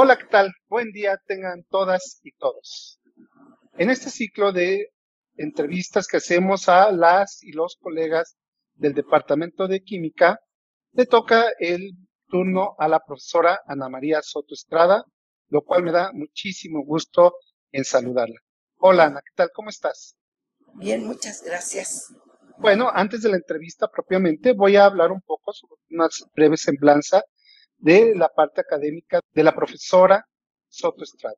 Hola, ¿qué tal? Buen día tengan todas y todos. En este ciclo de entrevistas que hacemos a las y los colegas del Departamento de Química, le toca el turno a la profesora Ana María Soto Estrada, lo cual me da muchísimo gusto en saludarla. Hola Ana, ¿qué tal? ¿Cómo estás? Bien, muchas gracias. Bueno, antes de la entrevista propiamente, voy a hablar un poco sobre una breve semblanza de la parte académica de la profesora Soto Estrada.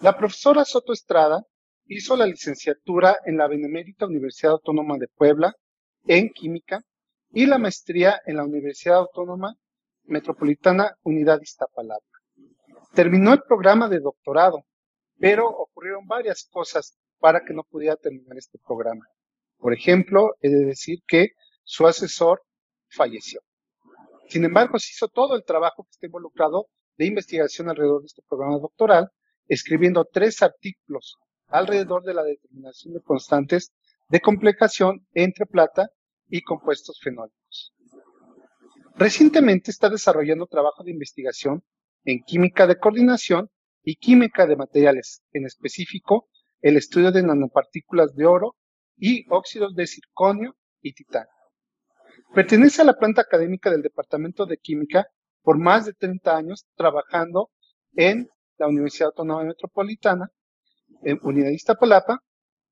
La profesora Soto Estrada hizo la licenciatura en la Benemérita Universidad Autónoma de Puebla en Química y la maestría en la Universidad Autónoma Metropolitana Unidad Iztapalapa. Terminó el programa de doctorado, pero ocurrieron varias cosas para que no pudiera terminar este programa. Por ejemplo, he de decir que su asesor falleció. Sin embargo, se hizo todo el trabajo que está involucrado de investigación alrededor de este programa doctoral, escribiendo tres artículos alrededor de la determinación de constantes de complicación entre plata y compuestos fenólicos. Recientemente está desarrollando trabajo de investigación en química de coordinación y química de materiales, en específico el estudio de nanopartículas de oro y óxidos de circonio y titanio. Pertenece a la planta académica del Departamento de Química por más de 30 años trabajando en la Universidad Autónoma Metropolitana, en Unidad Iztapalapa,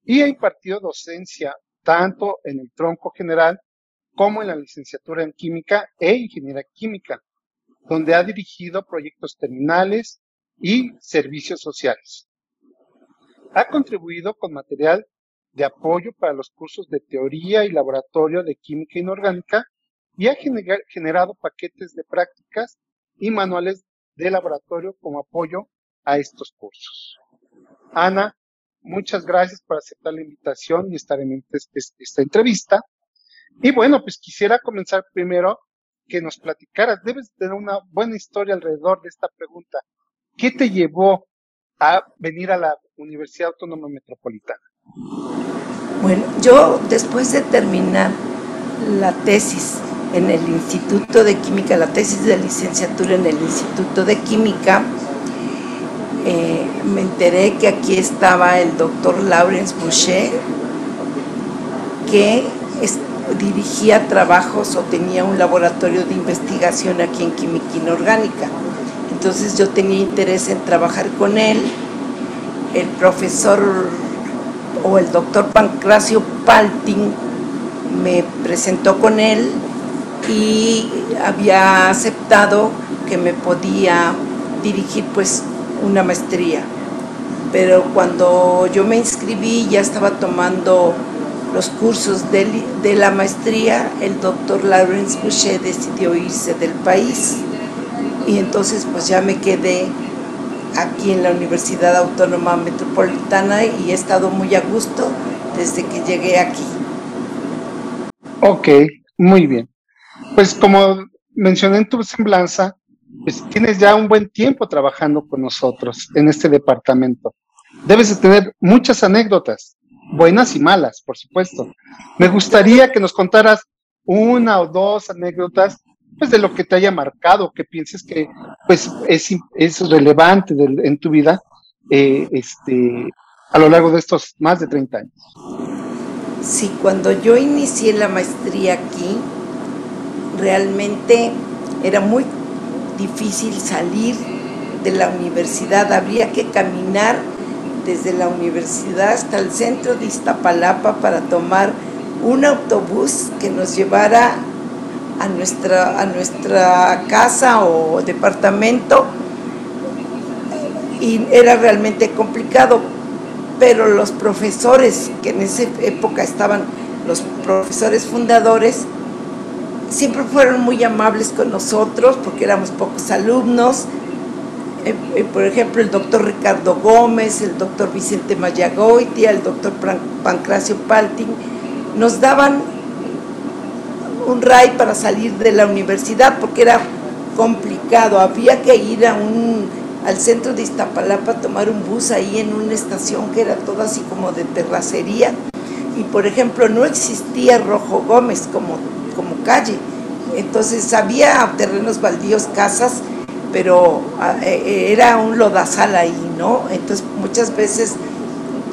y ha impartido docencia tanto en el tronco general como en la licenciatura en Química e Ingeniería Química, donde ha dirigido proyectos terminales y servicios sociales. Ha contribuido con material de apoyo para los cursos de teoría y laboratorio de química inorgánica y ha generado paquetes de prácticas y manuales de laboratorio como apoyo a estos cursos. Ana, muchas gracias por aceptar la invitación y estar en esta entrevista. Y bueno, pues quisiera comenzar primero que nos platicaras. Debes tener una buena historia alrededor de esta pregunta. ¿Qué te llevó a venir a la Universidad Autónoma Metropolitana? Bueno, yo después de terminar la tesis en el Instituto de Química, la tesis de licenciatura en el Instituto de Química, eh, me enteré que aquí estaba el doctor Lawrence Boucher, que dirigía trabajos o tenía un laboratorio de investigación aquí en Química Inorgánica. Entonces yo tenía interés en trabajar con él. El profesor o el doctor Pancracio Paltin me presentó con él y había aceptado que me podía dirigir pues una maestría. Pero cuando yo me inscribí ya estaba tomando los cursos de, de la maestría, el doctor Lawrence Boucher decidió irse del país y entonces pues ya me quedé aquí en la Universidad Autónoma Metropolitana y he estado muy a gusto desde que llegué aquí. Ok, muy bien. Pues como mencioné en tu semblanza, pues tienes ya un buen tiempo trabajando con nosotros en este departamento. Debes de tener muchas anécdotas, buenas y malas, por supuesto. Me gustaría que nos contaras una o dos anécdotas pues de lo que te haya marcado, que pienses que pues es, es relevante en tu vida eh, este, a lo largo de estos más de 30 años. Sí, cuando yo inicié la maestría aquí, realmente era muy difícil salir de la universidad, habría que caminar desde la universidad hasta el centro de Iztapalapa para tomar un autobús que nos llevara a nuestra, a nuestra casa o departamento y era realmente complicado, pero los profesores que en esa época estaban, los profesores fundadores, siempre fueron muy amables con nosotros porque éramos pocos alumnos. Eh, eh, por ejemplo, el doctor Ricardo Gómez, el doctor Vicente Mayagoitia, el doctor Pancracio Paltin, nos daban un RAI para salir de la universidad porque era complicado, había que ir a un, al centro de Iztapalapa a tomar un bus ahí en una estación que era toda así como de terracería. Y por ejemplo no existía Rojo Gómez como, como calle, entonces había terrenos baldíos, casas pero ah, eh, eh, era un lodazal ahí, ¿no? Entonces muchas veces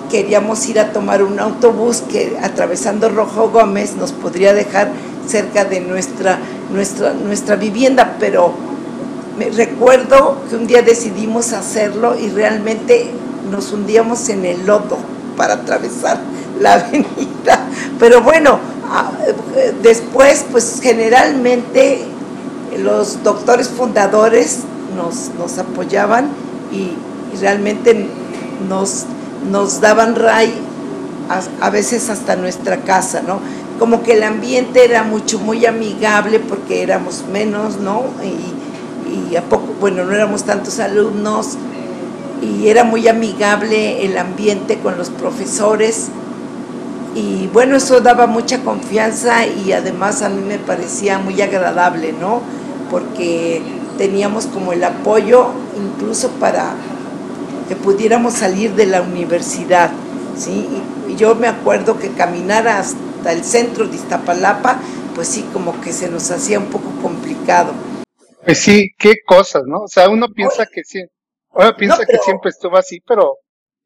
queríamos ir a tomar un autobús que atravesando Rojo Gómez nos podría dejar cerca de nuestra, nuestra, nuestra vivienda, pero me recuerdo que un día decidimos hacerlo y realmente nos hundíamos en el lodo para atravesar la avenida. Pero bueno, ah, después pues generalmente los doctores fundadores nos, nos apoyaban y, realmente nos, nos daban ray a, veces hasta nuestra casa, ¿no? Como que el ambiente era mucho, muy amigable porque éramos menos, ¿no? Y, y a poco, bueno, no éramos tantos alumnos y era muy amigable el ambiente con los profesores y bueno, eso daba mucha confianza y además a mí me parecía muy agradable, ¿no? Porque teníamos como el apoyo incluso para que pudiéramos salir de la universidad, ¿sí? Y yo me acuerdo que caminar hasta el centro de Iztapalapa, pues sí, como que se nos hacía un poco complicado. Pues sí, qué cosas, ¿no? O sea, uno piensa que sí, uno piensa que siempre estuvo así, pero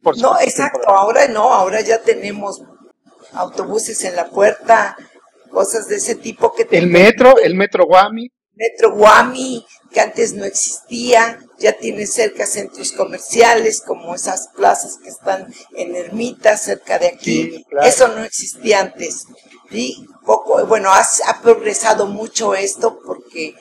por No, exacto, ahora no, ahora ya tenemos autobuses en la puerta, cosas de ese tipo que... El metro, el metro Guami. Metro Guami, que antes no existía, ya tiene cerca centros comerciales como esas plazas que están en Ermita, cerca de aquí. Eso no existía antes. Y poco, bueno, ha, ha progresado mucho esto porque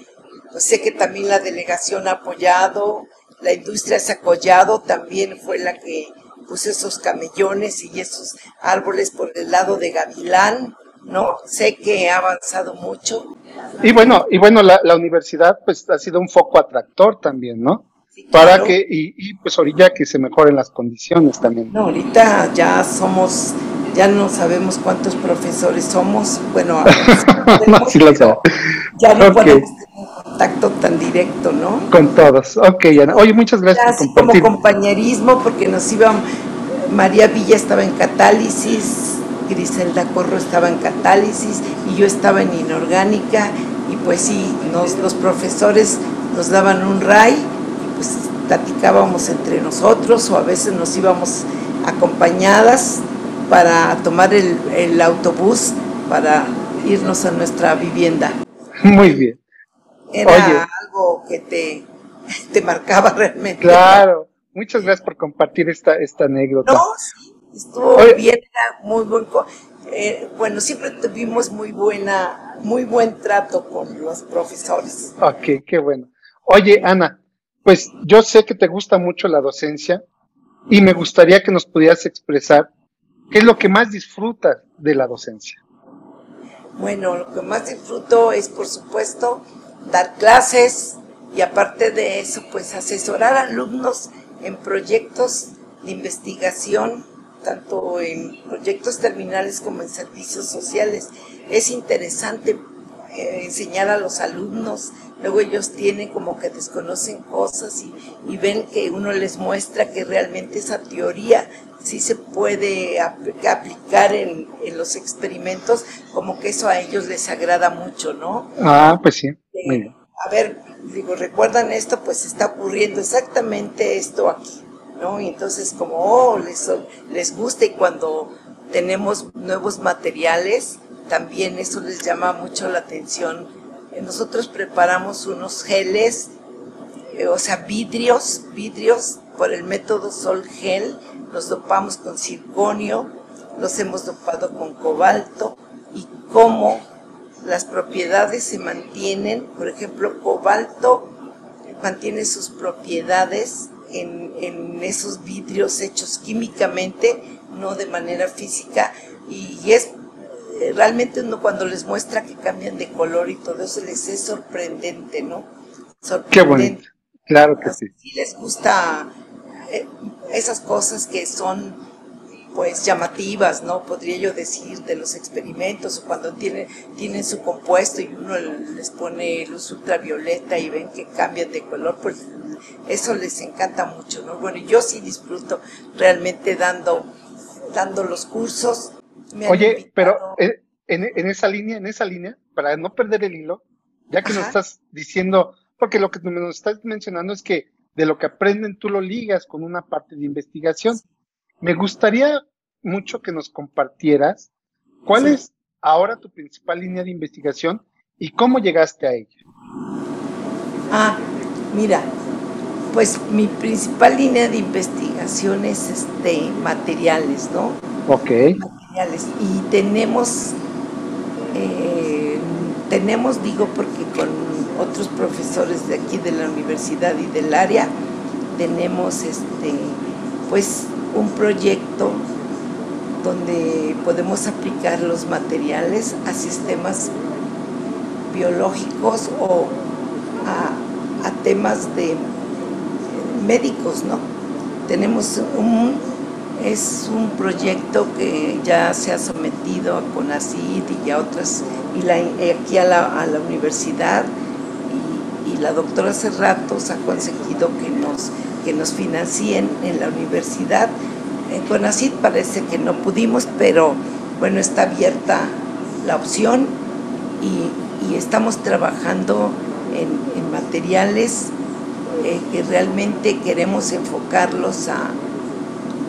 pues, sé que también la delegación ha apoyado, la industria se ha apoyado, también fue la que puso esos camellones y esos árboles por el lado de Gavilán, ¿no? Sé que ha avanzado mucho. Y bueno, y bueno, la, universidad pues ha sido un foco atractor también, ¿no? Para que, y, y, pues ahorita que se mejoren las condiciones también. No, ahorita ya somos, ya no sabemos cuántos profesores somos, bueno, no, sí lo sé. ya no podemos tener contacto tan directo, ¿no? Con todos, ok, Ana. Oye, muchas gracias por compartir. Como compañerismo, porque nos iban, María Villa estaba en catálisis, Griselda Corro estaba en catálisis y yo estaba en inorgánica y pues sí, nos, los profesores nos daban un pues platicábamos entre nosotros o a veces nos íbamos acompañadas para tomar el, el autobús para irnos a nuestra vivienda. Muy bien. Era algo que te, te marcaba realmente. Claro. Muchas gracias por compartir esta, esta anécdota. No, sí, estuvo bien, era muy buen. Eh, bueno, siempre tuvimos muy buena, muy buen trato con los profesores. Ok, qué bueno. Oye, Ana, pues yo sé que te gusta mucho la docencia y me gustaría que nos pudieras expresar qué es lo que más disfrutas de la docencia. Bueno, lo que más disfruto es, por supuesto, dar clases y aparte de eso, pues asesorar a alumnos en proyectos de investigación, tanto en proyectos terminales como en servicios sociales. Es interesante eh, enseñar a los alumnos, luego ellos tienen como que desconocen cosas y, y, ven que uno les muestra que realmente esa teoría sí se puede aplicar en, en, los experimentos, como que eso a ellos les agrada mucho, ¿no? Ah, pues sí. Eh, a ver, digo, ¿recuerdan esto? Pues está ocurriendo exactamente esto aquí, ¿no? Y entonces como, oh, les, les gusta y cuando tenemos nuevos materiales, también eso les llama mucho la atención. Eh, nosotros preparamos unos geles, eh, o sea, vidrios, vidrios por el método Sol Gel, los dopamos con circonio, los hemos dopado con cobalto y cómo las propiedades se mantienen, por ejemplo, cobalto mantiene sus propiedades en, en esos vidrios hechos químicamente, no de manera física, y es realmente uno cuando les muestra que cambian de color y todo eso les es sorprendente, ¿no? Sorprendente. Qué bonito, claro que sí. Si les gusta eh, esas cosas que son pues llamativas, ¿no? Podría yo decir, de los experimentos, o cuando tienen, tienen su compuesto y uno les pone luz ultravioleta y ven que cambian de color, pues eso les encanta mucho, ¿no? Bueno, yo sí disfruto realmente dando, dando los cursos. Oye, pero en, en, esa línea, en esa línea, para no perder el hilo, ya que nos estás diciendo porque lo que nos estás mencionando es que de lo que aprenden tú lo ligas con una parte de investigación. Me gustaría mucho que nos compartieras cuál es ahora tu principal línea de investigación y cómo llegaste a ella. Ah, mira, pues mi principal línea de investigación es este materiales, ¿no? Ok. Materiales. Y tenemos, eh, tenemos, digo, porque con otros profesores de aquí de la universidad y del área, tenemos este, pues un proyecto donde podemos aplicar los materiales a sistemas biológicos o a, a temas de médicos, ¿no? Tenemos un, es un proyecto que ya se ha sometido a CONACID y a otras, y la, aquí a la, a la universidad, y, la doctora hace ratos ha conseguido que nos, que nos financien en la universidad. En CONACID parece que no pudimos, pero bueno, está abierta la opción y, y estamos trabajando en, en materiales eh, que realmente queremos enfocarlos a,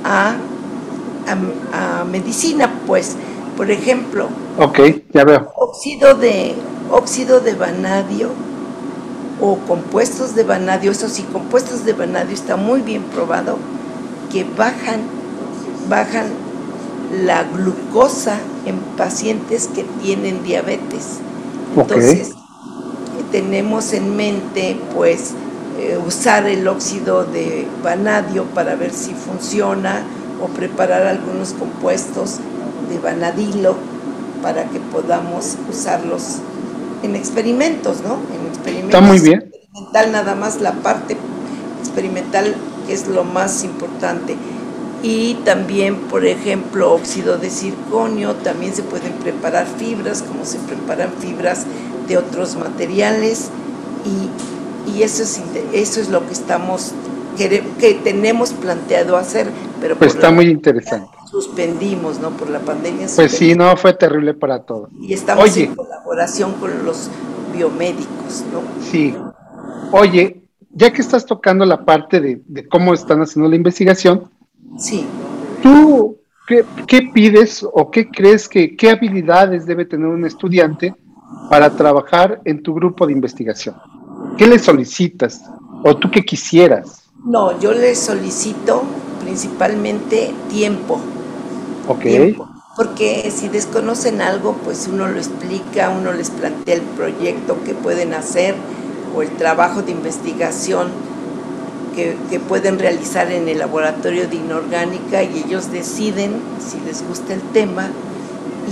a, a, medicina, pues, por ejemplo, ok, ya veo. Óxido de, óxido de vanadio o compuestos de vanadio, eso sí, compuestos de vanadio está muy bien probado que bajan, bajan la glucosa en pacientes que tienen diabetes. Entonces, okay. tenemos en mente, pues, eh, usar el óxido de vanadio para ver si funciona o preparar algunos compuestos de vanadilo para que podamos usarlos en experimentos, ¿no? En experimentos Está muy bien. Experimental nada más la parte experimental que es lo más importante. Y también, por ejemplo, óxido de circonio, también se pueden preparar fibras, como se preparan fibras de otros materiales. Y y eso es, eso es lo que estamos que, que tenemos planteado hacer, pero pues está muy interesante. Suspendimos, ¿no? Por la pandemia. Pues sí, no, fue terrible para todos. Y estamos Oye, en colaboración con los biomédicos, ¿no? Sí. Oye, ya que estás tocando la parte de, de cómo están haciendo la investigación, sí. ¿tú qué, qué pides o qué crees que qué habilidades debe tener un estudiante para trabajar en tu grupo de investigación? ¿Qué le solicitas? ¿O tú qué quisieras? No, yo le solicito principalmente tiempo. Ok. Tiempo. Porque si desconocen algo, pues uno lo explica, uno les plantea el proyecto que pueden hacer o el trabajo de investigación que, que pueden realizar en el laboratorio de inorgánica y ellos deciden si les gusta el tema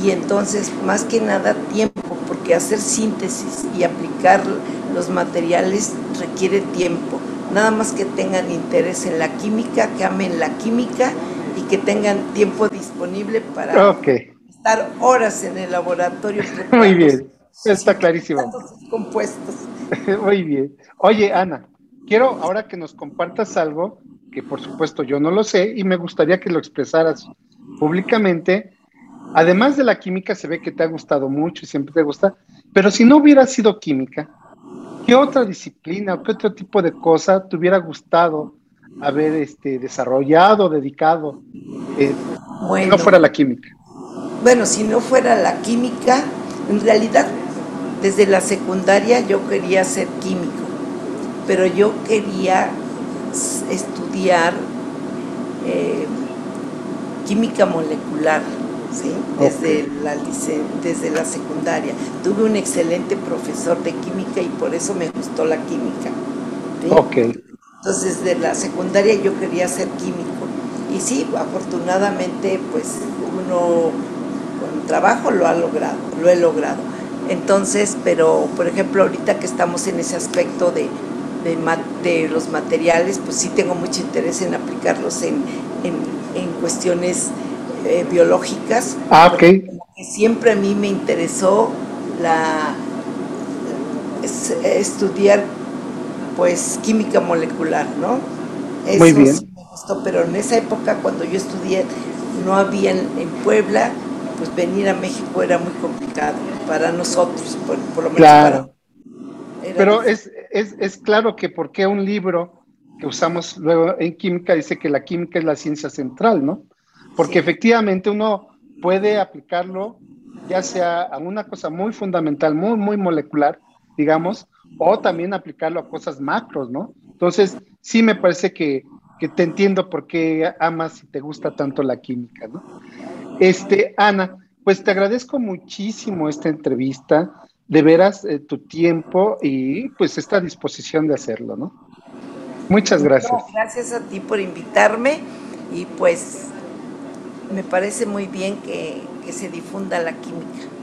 y entonces más que nada tiempo, porque hacer síntesis y aplicar los materiales requiere tiempo. Nada más que tengan interés en la química, que amen la química y que tengan tiempo disponible para okay. estar horas en el laboratorio. Muy bien, está clarísimo. Compuestos. Muy bien. Oye, Ana, quiero ahora que nos compartas algo que por supuesto yo no lo sé y me gustaría que lo expresaras públicamente. Además de la química, se ve que te ha gustado mucho y siempre te gusta, pero si no hubiera sido química, ¿qué otra disciplina o qué otro tipo de cosa te hubiera gustado haber este, desarrollado, dedicado, eh, bueno, si no fuera la química? Bueno, si no fuera la química, en realidad desde la secundaria yo quería ser químico, pero yo quería estudiar eh, química molecular. ¿Sí? desde, okay. la, desde la secundaria. Tuve un excelente profesor de química y por eso me gustó la química. ¿sí? Okay. Entonces, desde la secundaria yo quería ser químico. Y sí, afortunadamente, pues uno con trabajo lo ha logrado, lo he logrado. Entonces, pero por ejemplo, ahorita que estamos en ese aspecto de, de, de los materiales, pues sí tengo mucho interés en aplicarlos en, en, en cuestiones eh, biológicas. Ah, ok. Siempre a mí me interesó la es, estudiar pues química molecular, ¿no? Eso Muy bien. Sí me gustó, pero en esa época cuando yo estudié no había en, en, Puebla, pues venir a México era muy complicado para nosotros, por, por lo menos claro. para Pero es, es, es claro que porque un libro que usamos luego en química dice que la química es la ciencia central, ¿no? Porque Sí. efectivamente uno puede aplicarlo ya sea a una cosa muy fundamental, muy, muy molecular, digamos, o también aplicarlo a cosas macros, ¿no? Entonces, sí me parece que, que te entiendo por qué amas y te gusta tanto la química, ¿no? Este, Ana, pues te agradezco muchísimo esta entrevista, de veras eh, tu tiempo y pues esta disposición de hacerlo, ¿no? Muchas gracias. No, gracias a ti por invitarme y pues me parece muy bien que, que se difunda la química.